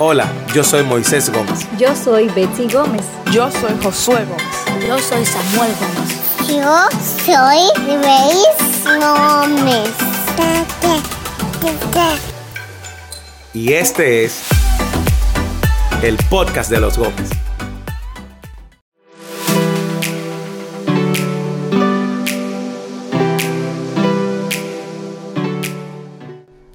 Hola, yo soy Moisés Gómez. Yo soy Betsy Gómez. Yo soy Josué Gómez. Yo soy Samuel Gómez. Yo soy Grace Gómez. Y este es el podcast de los Gómez.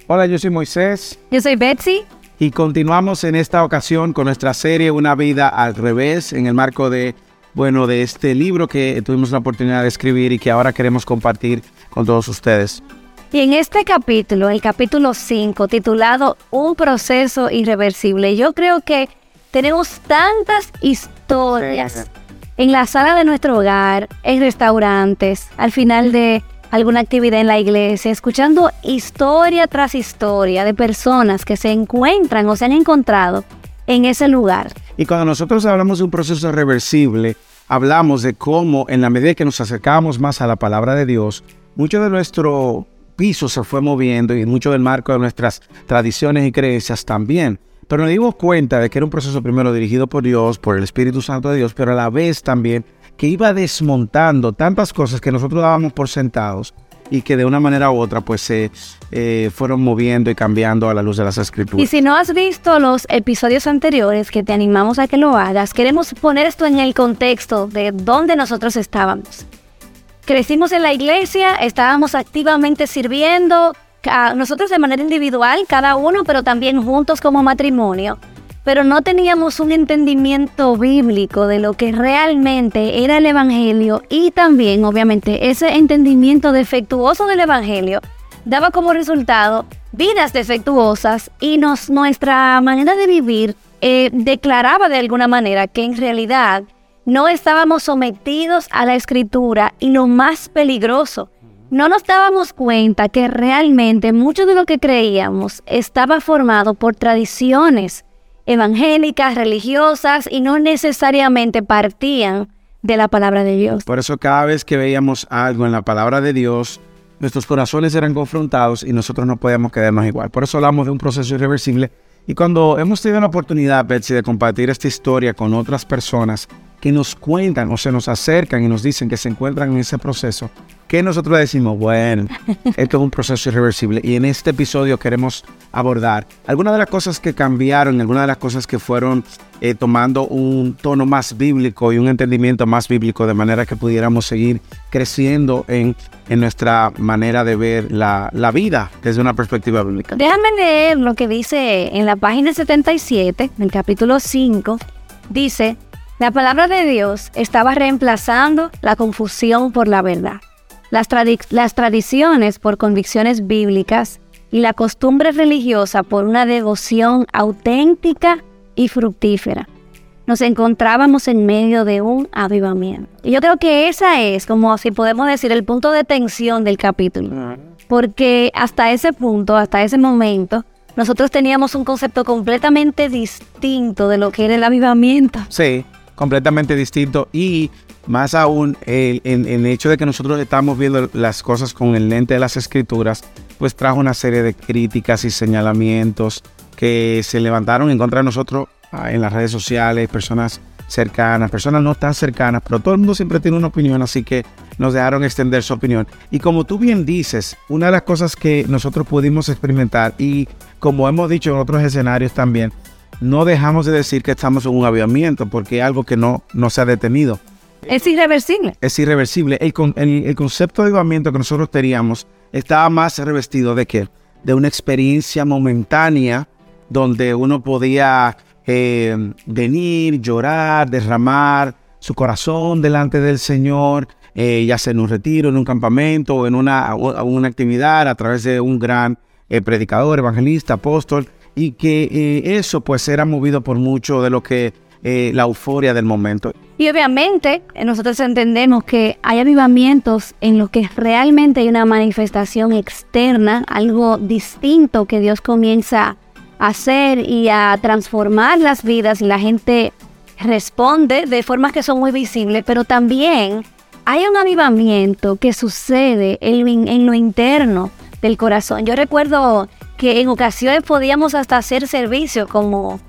Hola, yo soy Moisés Yo soy Betsy. Y continuamos en esta ocasión con nuestra serie Una vida al revés en el marco de bueno, de este libro que tuvimos la oportunidad de escribir y que ahora queremos compartir con todos ustedes. Y en este capítulo, el capítulo 5, titulado Un proceso irreversible, yo creo que tenemos tantas historias en la sala de nuestro hogar, en restaurantes, al final de alguna actividad en la iglesia, escuchando historia tras historia de personas que se encuentran o se han encontrado en ese lugar. Y cuando nosotros hablamos de un proceso reversible, hablamos de cómo en la medida que nos acercamos más a la palabra de Dios, mucho de nuestro piso se fue moviendo y mucho del marco de nuestras tradiciones y creencias también. Pero nos dimos cuenta de que era un proceso primero dirigido por Dios, por el Espíritu Santo de Dios, pero a la vez también que iba desmontando tantas cosas que nosotros dábamos por sentados y que de una manera u otra pues se eh, fueron moviendo y cambiando a la luz de las escrituras. Y si no has visto los episodios anteriores, que te animamos a que lo hagas, queremos poner esto en el contexto de dónde nosotros estábamos. Crecimos en la iglesia, estábamos activamente sirviendo, nosotros de manera individual, cada uno, pero también juntos como matrimonio. Pero no teníamos un entendimiento bíblico de lo que realmente era el Evangelio y también, obviamente, ese entendimiento defectuoso del Evangelio daba como resultado vidas defectuosas y nos, nuestra manera de vivir eh, declaraba de alguna manera que en realidad no estábamos sometidos a la escritura y lo más peligroso, no nos dábamos cuenta que realmente mucho de lo que creíamos estaba formado por tradiciones evangélicas, religiosas y no necesariamente partían de la palabra de Dios. Por eso cada vez que veíamos algo en la palabra de Dios, nuestros corazones eran confrontados y nosotros no podíamos quedarnos igual. Por eso hablamos de un proceso irreversible. Y cuando hemos tenido la oportunidad, Betsy, de compartir esta historia con otras personas que nos cuentan o se nos acercan y nos dicen que se encuentran en ese proceso, que nosotros decimos, bueno, esto es un proceso irreversible. Y en este episodio queremos abordar algunas de las cosas que cambiaron, algunas de las cosas que fueron eh, tomando un tono más bíblico y un entendimiento más bíblico de manera que pudiéramos seguir creciendo en, en nuestra manera de ver la, la vida desde una perspectiva bíblica. Déjame leer lo que dice en la página 77, en el capítulo 5. Dice, la palabra de Dios estaba reemplazando la confusión por la verdad, las, tradi- las tradiciones por convicciones bíblicas y la costumbre religiosa por una devoción auténtica y fructífera. Nos encontrábamos en medio de un avivamiento. Y yo creo que esa es, como si podemos decir, el punto de tensión del capítulo porque hasta ese punto, hasta ese momento, nosotros teníamos un concepto completamente distinto de lo que era el avivamiento. Sí, completamente distinto y más aún el, hecho de que nosotros estamos viendo las cosas con el lente de las escrituras, pues trajo una serie de críticas y señalamientos que se levantaron en contra de nosotros ah, en las redes sociales, personas cercanas, personas no tan cercanas, pero todo el mundo siempre tiene una opinión, así que nos dejaron extender su opinión. Y como tú bien dices, una de las cosas que nosotros pudimos experimentar y como hemos dicho en otros escenarios también, no dejamos de decir que estamos en un avivamiento porque es algo que no, no se ha detenido. Es irreversible. Es irreversible. El, con- el- concepto de avivamiento que nosotros teníamos estaba más revestido de qué? De una experiencia momentánea donde uno podía eh, venir, llorar, derramar su corazón delante del Señor, eh, ya sea en un retiro, en un campamento o en una, una actividad a través de un gran eh, predicador, evangelista, apóstol, y que eh, eso pues era movido por mucho de lo que eh, la euforia del momento. Y obviamente eh, nosotros entendemos que hay avivamientos en los que realmente hay una manifestación externa, algo distinto que Dios comienza a hacer y a transformar las vidas y la gente responde de formas que son muy visibles, pero también hay un avivamiento que sucede en en lo interno del corazón. Yo recuerdo que en ocasiones podíamos hasta hacer servicio como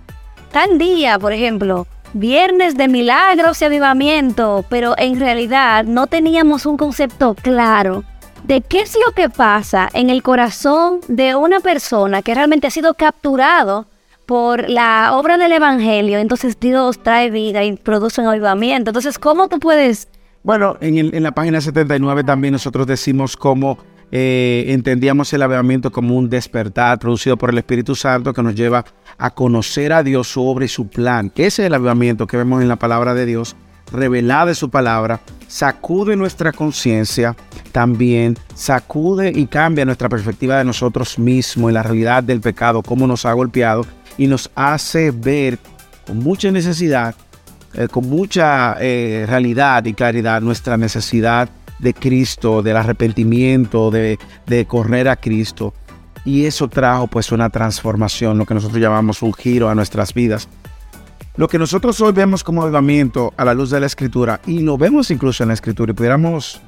tal día, por ejemplo, viernes de milagros y avivamiento, pero en realidad no teníamos un concepto claro de qué es lo que pasa en el corazón de una persona que realmente ha sido capturado por la obra del Evangelio. Entonces Dios trae vida y produce un avivamiento. Entonces, ¿cómo tú puedes... Bueno, en, en la página 79 también nosotros decimos cómo eh, entendíamos el avivamiento como un despertar producido por el Espíritu Santo que nos lleva a conocer a Dios sobre su plan. Ese es el avivamiento que vemos en la palabra de Dios, revelada de su palabra, sacude nuestra conciencia, también sacude y cambia nuestra perspectiva de nosotros mismos y la realidad del pecado, cómo nos ha golpeado y nos hace ver con mucha necesidad eh, con mucha eh, realidad y claridad nuestra necesidad de Cristo, del arrepentimiento, de, correr a Cristo. Y eso trajo pues una transformación, lo que nosotros llamamos un giro a nuestras vidas. Lo que nosotros hoy vemos como avivamiento a la luz de la escritura, y lo vemos incluso en la escritura, y pudiéramos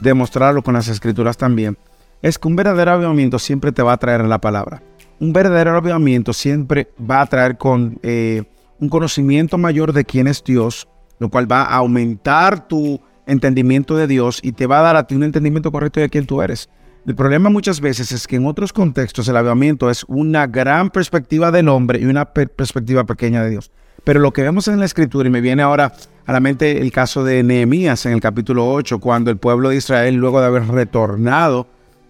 demostrarlo con las escrituras también, es que un verdadero avivamiento siempre te va a traer en la palabra. Un verdadero avivamiento siempre va a traer con eh, un conocimiento mayor de quién es Dios, lo cual va a aumentar tu entendimiento de Dios y te va a dar a ti un entendimiento correcto de quién tú eres. El problema muchas veces es que en otros contextos el avivamiento es una gran perspectiva del hombre y una per- perspectiva pequeña de Dios. Pero lo que vemos en la escritura, y me viene ahora a la mente el caso de Nehemías en el capítulo 8, cuando el pueblo de Israel, luego de haber retornado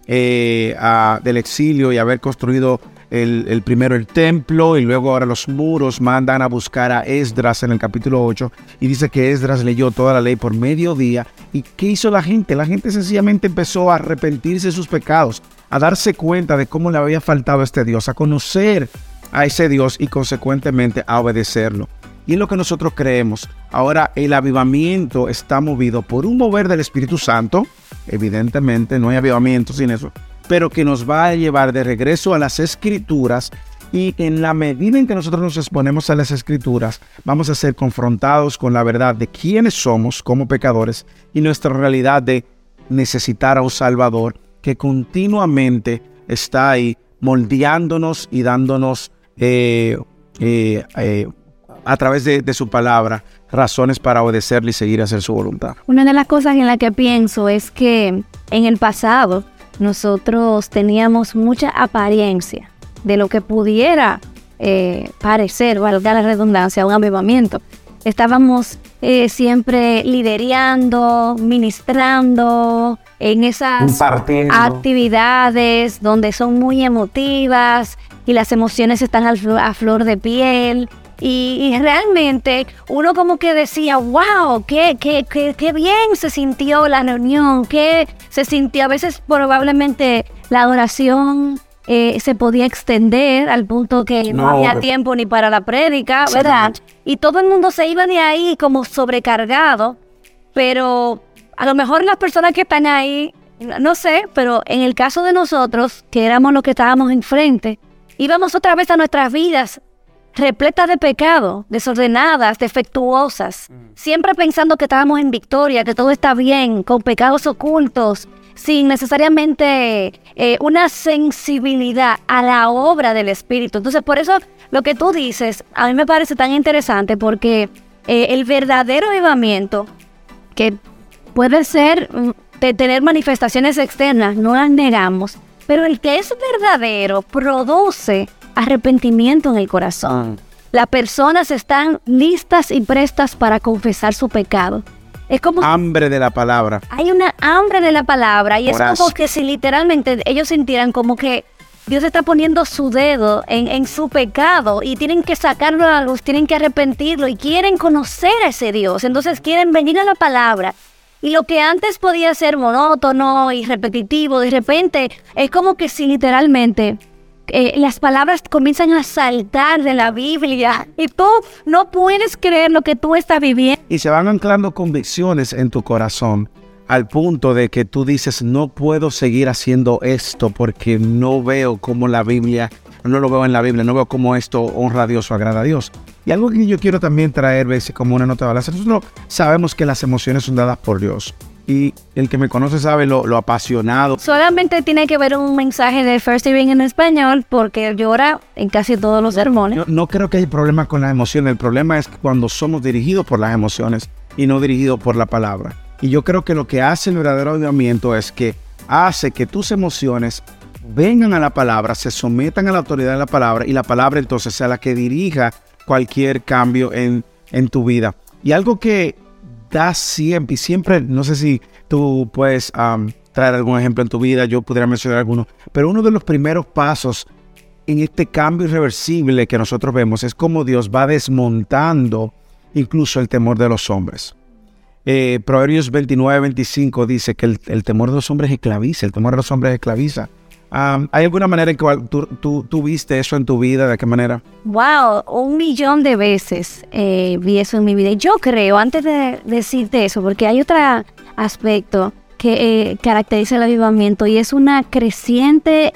eh, del exilio y haber construido el, primero el templo y luego ahora los muros, mandan a buscar a Esdras en el capítulo 8 y dice que Esdras leyó toda la ley por mediodía. ¿Y qué hizo la gente? La gente sencillamente empezó a arrepentirse de sus pecados, a darse cuenta de cómo le había faltado a este Dios, a conocer a ese Dios y consecuentemente a obedecerlo. Y es lo que nosotros creemos. Ahora el avivamiento está movido por un mover del Espíritu Santo. Evidentemente no hay avivamiento sin eso. Pero que nos va a llevar de regreso a las escrituras. Y en la medida en que nosotros nos exponemos a las escrituras, vamos a ser confrontados con la verdad de quiénes somos como pecadores y nuestra realidad de necesitar a un Salvador que continuamente está ahí moldeándonos y dándonos eh, eh, eh, a través de, de su palabra razones para obedecerle y seguir a hacer su voluntad. Una de las cosas en las que pienso es que en el pasado nosotros teníamos mucha apariencia de lo que pudiera eh, parecer, valga la redundancia, un avivamiento. Estábamos eh, siempre liderando, ministrando en esas actividades donde son muy emotivas y las emociones están a flor de piel. Y, y realmente uno como que decía, wow, qué, qué, qué, qué bien se sintió la reunión, qué se sintió. A veces probablemente la adoración eh, se podía extender al punto que no, No, había tiempo ni para la prédica, ¿verdad? Y todo el mundo se iba de ahí como sobrecargado, pero a lo mejor las personas que están ahí, no sé, pero en el caso de nosotros, que éramos los que estábamos enfrente, íbamos otra vez a nuestras vidas repletas de pecado, desordenadas, defectuosas, siempre pensando que estábamos en victoria, que todo está bien, con pecados ocultos, sin necesariamente eh, una sensibilidad a la obra del Espíritu. Entonces, por eso lo que tú dices, a mí me parece tan interesante porque eh, el verdadero avivamiento, que puede ser mm, de tener manifestaciones externas, no las negamos, pero el que es verdadero produce arrepentimiento en el corazón. Las personas están listas y prestas para confesar su pecado. Es como Hambre de la palabra. hay una hambre de la palabra y es Horas. como que si literalmente ellos sintieran como que Dios está poniendo su dedo en, en su pecado y tienen que sacarlo a la luz, tienen que arrepentirlo y quieren conocer a ese Dios. Entonces quieren venir a la palabra. Y lo que antes podía ser monótono y repetitivo, de repente es como que si literalmente eh, las palabras comienzan a saltar de la Biblia y tú no puedes creer lo que tú estás viviendo. Y se van anclando convicciones en tu corazón al punto de que tú dices, no puedo seguir haciendo esto porque no veo cómo la Biblia, no lo veo en la Biblia, no veo cómo esto honra a Dios o agrada a Dios. Y algo que yo quiero también traer, veces como una nota de balanza, nosotros sabemos que las emociones son dadas por Dios. Y el que me conoce sabe lo, lo apasionado. Solamente tiene que ver un mensaje de First Living en español porque llora en casi todos los sermones. Yo no creo que hay problema con las emociones. El problema es cuando somos dirigidos por las emociones y no dirigidos por la palabra. Y yo creo que lo que hace el verdadero avivamiento es que hace que tus emociones vengan a la palabra, se sometan a la autoridad de la palabra y la palabra entonces sea la que dirija cualquier cambio en, en tu vida. Y algo que da siempre, y siempre, no sé si tú puedes traer algún ejemplo en tu vida, yo pudiera mencionar alguno, pero uno de los primeros pasos en este cambio irreversible que nosotros vemos es cómo Dios va desmontando incluso el temor de los hombres. Eh, Proverbios 29, 25 dice que el, el, temor de los hombres esclaviza, el temor de los hombres esclaviza. Um, ¿Hay alguna manera en que tú, tú, tú, viste eso en tu vida? ¿De qué manera? Wow, un millón de veces eh, vi eso en mi vida. Yo creo, antes de decirte eso, porque hay otro aspecto que eh, caracteriza el avivamiento y es una creciente,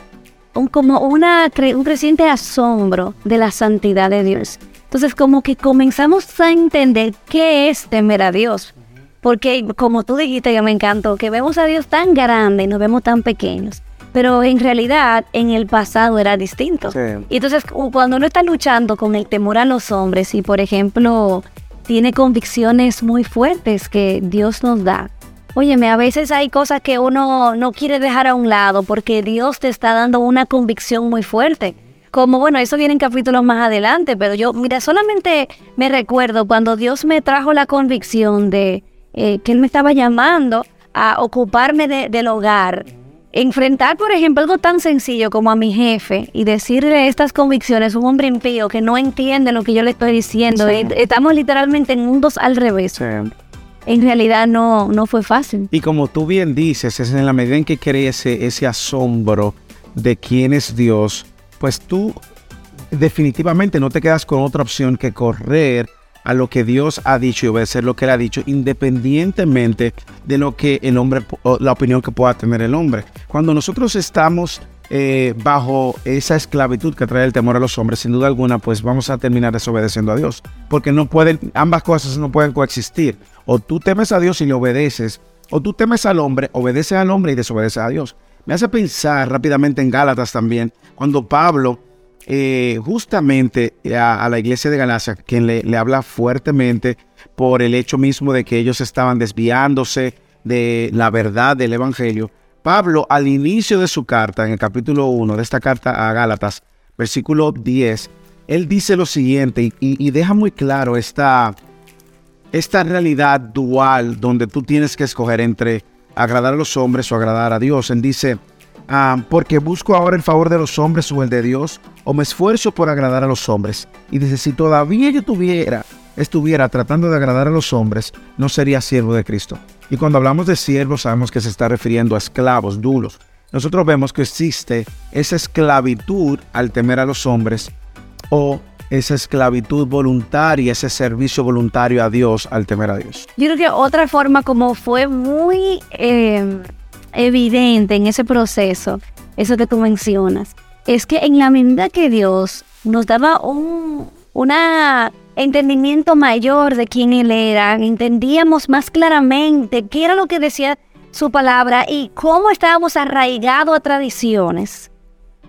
un, como una, un creciente asombro de la santidad de Dios. Entonces, como que comenzamos a entender qué es temer a Dios. Porque, como tú dijiste, que me encantó, que vemos a Dios tan grande y nos vemos tan pequeños pero en realidad en el pasado era distinto. Sí. Y entonces cuando uno está luchando con el temor a los hombres y por ejemplo tiene convicciones muy fuertes que Dios nos da. Óyeme, a veces hay cosas que uno no quiere dejar a un lado porque Dios te está dando una convicción muy fuerte. Como bueno, eso viene en capítulos más adelante, pero yo, mira, solamente me recuerdo cuando Dios me trajo la convicción de eh, que Él me estaba llamando a ocuparme de, del hogar enfrentar, por ejemplo, algo tan sencillo como a mi jefe y decirle estas convicciones, un hombre impío que no entiende lo que yo le estoy diciendo, sí. estamos literalmente en mundos al revés. Sí. En realidad no, no fue fácil. Y como tú bien dices, es en la medida en que crece ese asombro de quién es Dios, pues tú definitivamente no te quedas con otra opción que correr a lo que Dios ha dicho y obedecer lo que Él ha dicho, independientemente de lo que el hombre, la opinión que pueda tener el hombre. Cuando nosotros estamos eh, bajo esa esclavitud que trae el temor a los hombres, sin duda alguna, pues vamos a terminar desobedeciendo a Dios, porque no pueden, ambas cosas no pueden coexistir. O tú temes a Dios y le obedeces, o tú temes al hombre, obedeces al hombre y desobedeces a Dios. Me hace pensar rápidamente en Gálatas también, cuando Pablo eh, justamente a, la iglesia de Galacia, quien le, le, habla fuertemente por el hecho mismo de que ellos estaban desviándose de la verdad del Evangelio. Pablo, al inicio de su carta, en el capítulo 1 de esta carta a Gálatas, versículo 10, él dice lo siguiente y, y deja muy claro esta, esta realidad dual donde tú tienes que escoger entre agradar a los hombres o agradar a Dios. Él dice, Ah, porque busco ahora el favor de los hombres o el de Dios, o me esfuerzo por agradar a los hombres. Y dice, si todavía yo tuviera, estuviera tratando de agradar a los hombres, no sería siervo de Cristo. Y cuando hablamos de siervos, sabemos que se está refiriendo a esclavos, duros. Nosotros vemos que existe esa esclavitud al temer a los hombres, o esa esclavitud voluntaria, ese servicio voluntario a Dios al temer a Dios. Yo creo que otra forma como fue muy... Eh evidente en ese proceso, eso que tú mencionas, es que en la medida que Dios nos daba un una entendimiento mayor de quién Él era, entendíamos más claramente qué era lo que decía su palabra y cómo estábamos arraigados a tradiciones.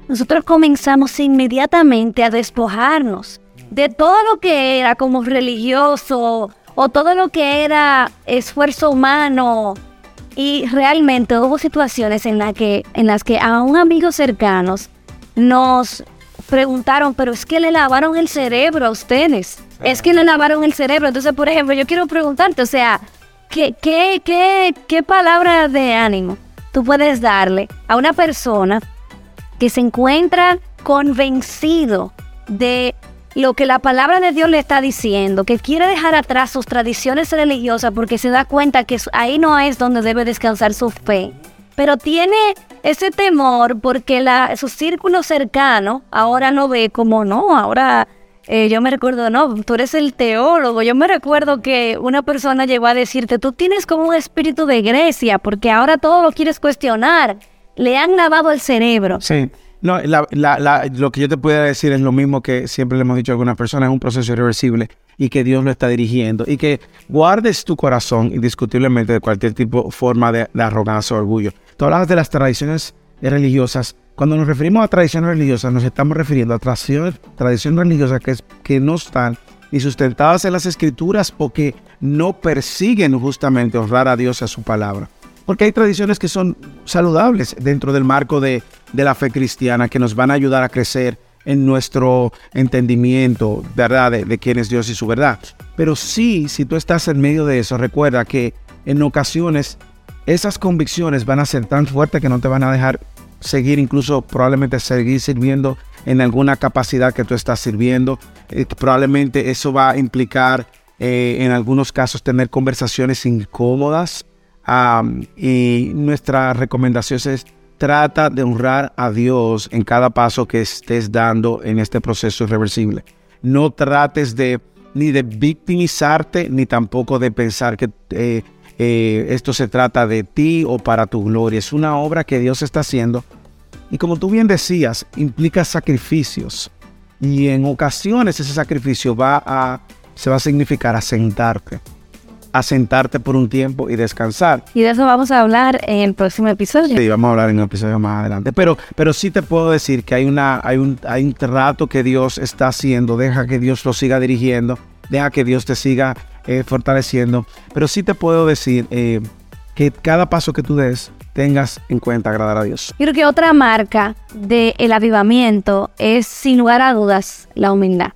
Nosotros comenzamos inmediatamente a despojarnos de todo lo que era como religioso o todo lo que era esfuerzo humano y realmente hubo situaciones en, que, en las que a un amigo cercanos nos preguntaron, pero es que le lavaron el cerebro a ustedes. Es que le lavaron el cerebro. Entonces, por ejemplo, yo quiero preguntarte, o sea, ¿qué, qué, qué, qué palabra de ánimo tú puedes darle a una persona que se encuentra convencido de lo que la palabra de Dios le está diciendo, que quiere dejar atrás sus tradiciones religiosas porque se da cuenta que ahí no es donde debe descansar su fe. Pero tiene ese temor porque la, su círculo cercano ahora lo ve como no, ahora eh, yo me recuerdo, no, tú eres el teólogo. Yo me recuerdo que una persona llegó a decirte, tú tienes como un espíritu de Grecia porque ahora todo lo quieres cuestionar. Le han lavado el cerebro. Sí. No, lo que yo te puedo decir es lo mismo que siempre le hemos dicho a algunas personas, es un proceso irreversible y que Dios lo está dirigiendo y que guardes tu corazón indiscutiblemente de cualquier tipo, forma de, de arrogancia o orgullo. Tú de las tradiciones religiosas. Cuando nos referimos a tradiciones religiosas, nos estamos refiriendo a tradiciones, tradiciones religiosas que, que no están ni sustentadas en las escrituras o que no persiguen justamente honrar a Dios y a su palabra. Porque hay tradiciones que son saludables dentro del marco de, de la fe cristiana que nos van a ayudar a crecer en nuestro entendimiento, ¿verdad? De, de quién es Dios y su verdad. Pero sí, si tú estás en medio de eso, recuerda que en ocasiones esas convicciones van a ser tan fuertes que no te van a dejar seguir, incluso probablemente seguir sirviendo en alguna capacidad que tú estás sirviendo. Eh, probablemente eso va a implicar eh, en algunos casos tener conversaciones incómodas. Am, y nuestra recomendación es trata de honrar a Dios en cada paso que estés dando en este proceso irreversible. No trates de ni de victimizarte ni tampoco de pensar que eh, eh, esto se trata de ti o para tu gloria. Es una obra que Dios está haciendo y como tú bien decías, implica sacrificios. Y en ocasiones ese sacrificio va a, se va a significar asentarte. Asentarte por un tiempo y descansar. Y de eso vamos a hablar en el próximo episodio. Sí, vamos a hablar en un episodio más adelante. Pero, pero sí te puedo decir que hay, una, hay, un, hay un trato que Dios está haciendo. Deja que Dios lo siga dirigiendo. Deja que Dios te siga eh, fortaleciendo. Pero sí te puedo decir eh, que cada paso que tú des tengas en cuenta agradar a Dios. Yo creo que otra marca del avivamiento es, sin lugar a dudas, la humildad.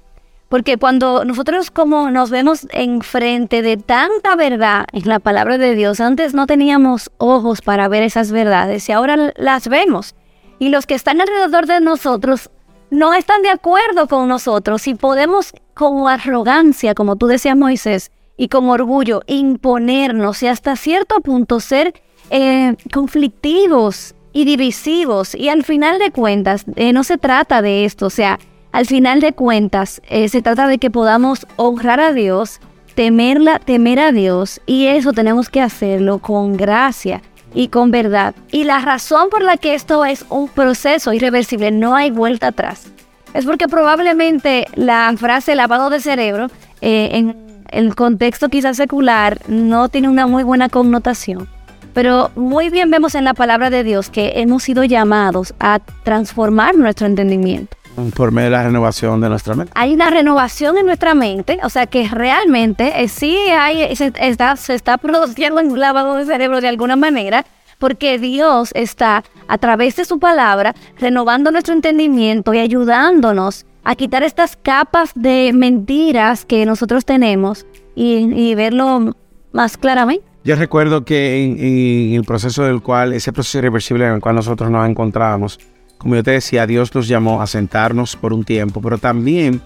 Porque cuando nosotros como nos vemos enfrente de tanta verdad en la palabra de Dios, antes no teníamos ojos para ver esas verdades y ahora las vemos. Y los que están alrededor de nosotros no están de acuerdo con nosotros y podemos con arrogancia, como tú decías Moisés, y con orgullo imponernos y hasta cierto punto ser eh, conflictivos y divisivos. Y al final de cuentas, eh, no se trata de esto. O sea, al final de cuentas, eh, se trata de que podamos honrar a Dios, temerla, temer a Dios. Y eso tenemos que hacerlo con gracia y con verdad. Y la razón por la que esto es un proceso irreversible, no hay vuelta atrás. Es porque probablemente la frase lavado de cerebro, eh, en el contexto quizás secular, no tiene una muy buena connotación. Pero muy bien vemos en la palabra de Dios que hemos sido llamados a transformar nuestro entendimiento. Por medio de la renovación de nuestra mente. Hay una renovación en nuestra mente, o sea que realmente eh, sí hay, se, está, se está produciendo un lavado de cerebro de alguna manera, porque Dios está a través de su palabra renovando nuestro entendimiento y ayudándonos a quitar estas capas de mentiras que nosotros tenemos y, y verlo más claramente. Yo recuerdo que en, en el proceso del cual, ese proceso irreversible en el cual nosotros nos encontrábamos, como yo te decía, Dios nos llamó a sentarnos por un tiempo, pero también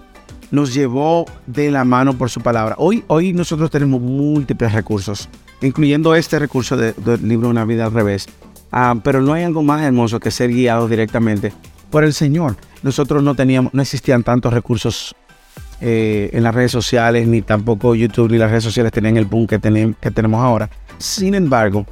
nos llevó de la mano por su palabra. Hoy, hoy nosotros tenemos múltiples recursos, incluyendo este recurso de- del libro Una vida al revés. Ah, pero no hay algo más hermoso que ser guiado directamente por el Señor. Nosotros no teníamos, no existían tantos recursos eh, en las redes sociales, ni tampoco YouTube ni las redes sociales tenían el boom que tenemos ahora. Sin embargo,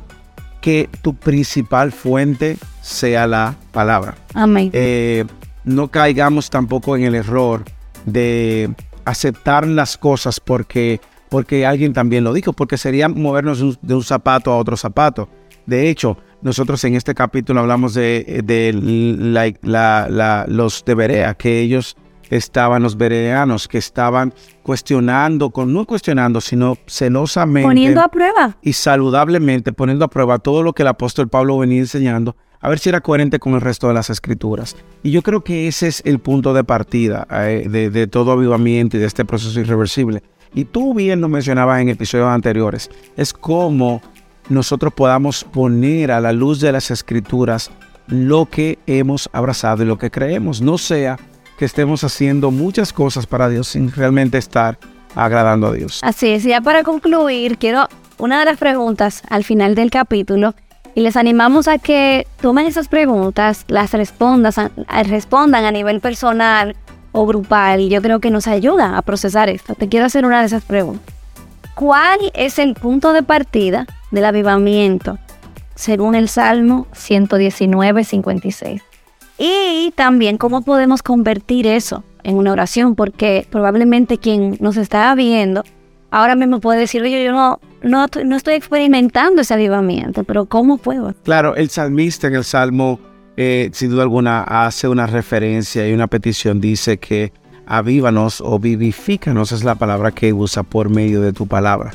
que tu principal fuente sea la palabra. Amén. Eh, no caigamos tampoco en el error de aceptar las cosas porque, porque alguien también lo dijo, porque sería movernos de un, de un zapato a otro zapato. De hecho, nosotros en este capítulo hablamos de, de la- la- la- los de Berea, que ellos estaban, los bereanos, que estaban cuestionando, con, no cuestionando, sino celosamente Poniendo a prueba. y saludablemente poniendo a prueba todo lo que el apóstol Pablo venía enseñando, a ver si era coherente con el resto de las escrituras. Y yo creo que ese es el punto de partida eh, de, de todo avivamiento y de este proceso irreversible. Y tú bien lo mencionabas en episodios anteriores, es como nosotros podamos poner a la luz de las escrituras lo que hemos abrazado y lo que creemos, no sea que estemos haciendo muchas cosas para Dios sin realmente estar agradando a Dios. Así es, ya para concluir, quiero una de las preguntas al final del capítulo y les animamos a que tomen esas preguntas, las respondas, respondan a nivel personal o grupal y yo creo que nos ayuda a procesar esto. Te quiero hacer una de esas preguntas. ¿Cuál es el punto de partida del avivamiento según el Salmo 119, 56? Y también cómo podemos convertir eso en una oración, porque probablemente quien nos está viendo ahora mismo puede decir, oye, yo no, no, no estoy experimentando ese avivamiento, pero ¿cómo puedo? Claro, el salmista en el Salmo, eh, sin duda alguna, hace una referencia y una petición, dice que avívanos o vivifícanos es la palabra que usa por medio de tu palabra.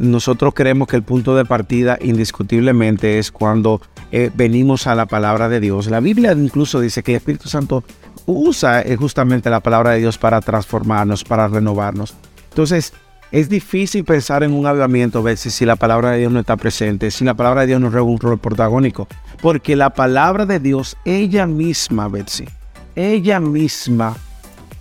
Nosotros creemos que el punto de partida indiscutiblemente es cuando eh, venimos a la palabra de Dios. La Biblia incluso dice que el Espíritu Santo usa eh, justamente la palabra de Dios para transformarnos, para renovarnos. Entonces, es difícil pensar en un avivamiento, Betsy, si la palabra de Dios no está presente, si la palabra de Dios no juega un rol protagónico. Porque la palabra de Dios, ella misma, Betsy, ella misma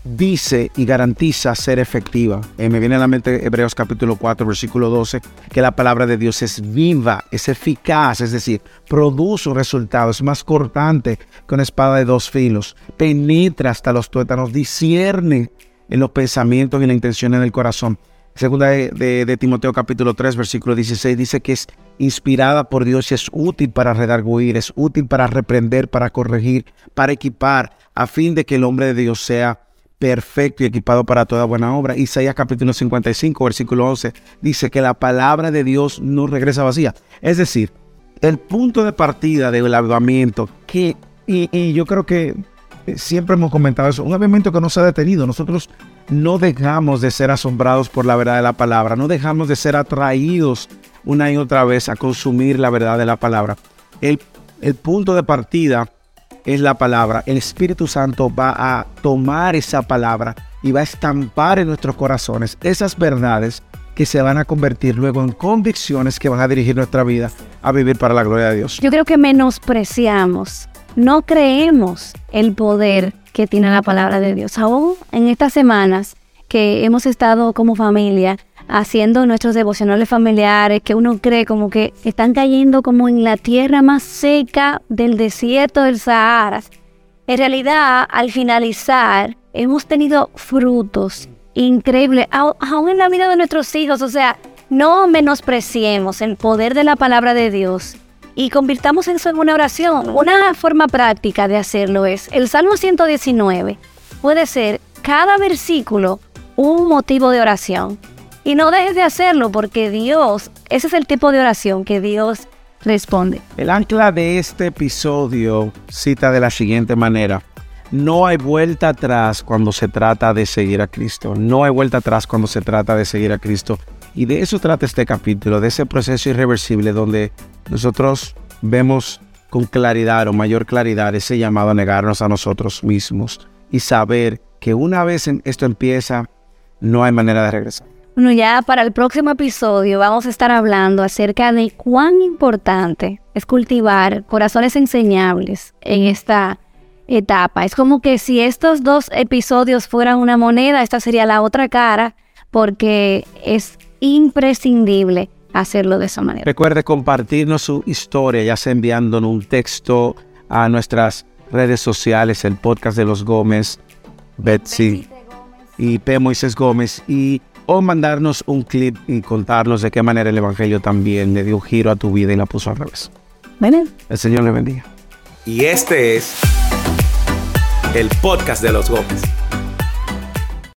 dice y garantiza ser efectiva. Eh, me viene a la mente Hebreos capítulo 4, versículo 12, que la palabra de Dios es viva, es eficaz, es decir, produce un resultado, es más cortante que una espada de dos filos, penetra hasta los tuétanos, discierne en los pensamientos y las intenciones del corazón. Segunda de, Timoteo capítulo 3, versículo 16 dice que es inspirada por Dios y es útil para redarguir, es útil para reprender, para corregir, para equipar, a fin de que el hombre de Dios sea perfecto y equipado para toda buena obra. Isaías capítulo 55, versículo 11 dice que la palabra de Dios no regresa vacía. Es decir, el punto de partida del avivamiento, que, y, yo creo que siempre hemos comentado eso, un avivamiento que no se ha detenido. Nosotros no dejamos de ser asombrados por la verdad de la palabra, no dejamos de ser atraídos una y otra vez a consumir la verdad de la palabra. El, el punto de partida es la palabra. El Espíritu Santo va a tomar esa palabra y va a estampar en nuestros corazones esas verdades que se van a convertir luego en convicciones que van a dirigir nuestra vida a vivir para la gloria de Dios. Yo creo que menospreciamos, no creemos el poder que tiene la palabra de Dios. Aún en estas semanas que hemos estado como familia haciendo nuestros devocionales familiares, que uno cree como que están cayendo como en la tierra más seca del desierto del Sahara. En realidad, al finalizar, hemos tenido frutos increíbles, aún en la vida de nuestros hijos. O sea, no menospreciemos el poder de la palabra de Dios y convirtamos eso en una oración. Una forma práctica de hacerlo es el Salmo 119. Puede ser cada versículo un motivo de oración. Y no dejes de hacerlo porque Dios, ese es el tipo de oración que Dios responde. El ancla de este episodio cita de la siguiente manera. No hay vuelta atrás cuando se trata de seguir a Cristo. No hay vuelta atrás cuando se trata de seguir a Cristo. Y de eso trata este capítulo, de ese proceso irreversible donde nosotros vemos con claridad o mayor claridad ese llamado a negarnos a nosotros mismos y saber que una vez esto empieza, no hay manera de regresar. Bueno, ya para el próximo episodio vamos a estar hablando acerca de cuán importante es cultivar corazones enseñables en esta etapa. Es como que si estos dos episodios fueran una moneda, esta sería la otra cara, porque es imprescindible hacerlo de esa manera. Recuerde compartirnos su historia, ya sea enviándonos un texto a nuestras redes sociales, el podcast de los Gómez, Betsy y P. Moisés Gómez, y o mandarnos un clip y contarnos de qué manera el Evangelio también le dio un giro a tu vida y la puso al revés. El Señor le bendiga. Y este es el podcast de los Gómez.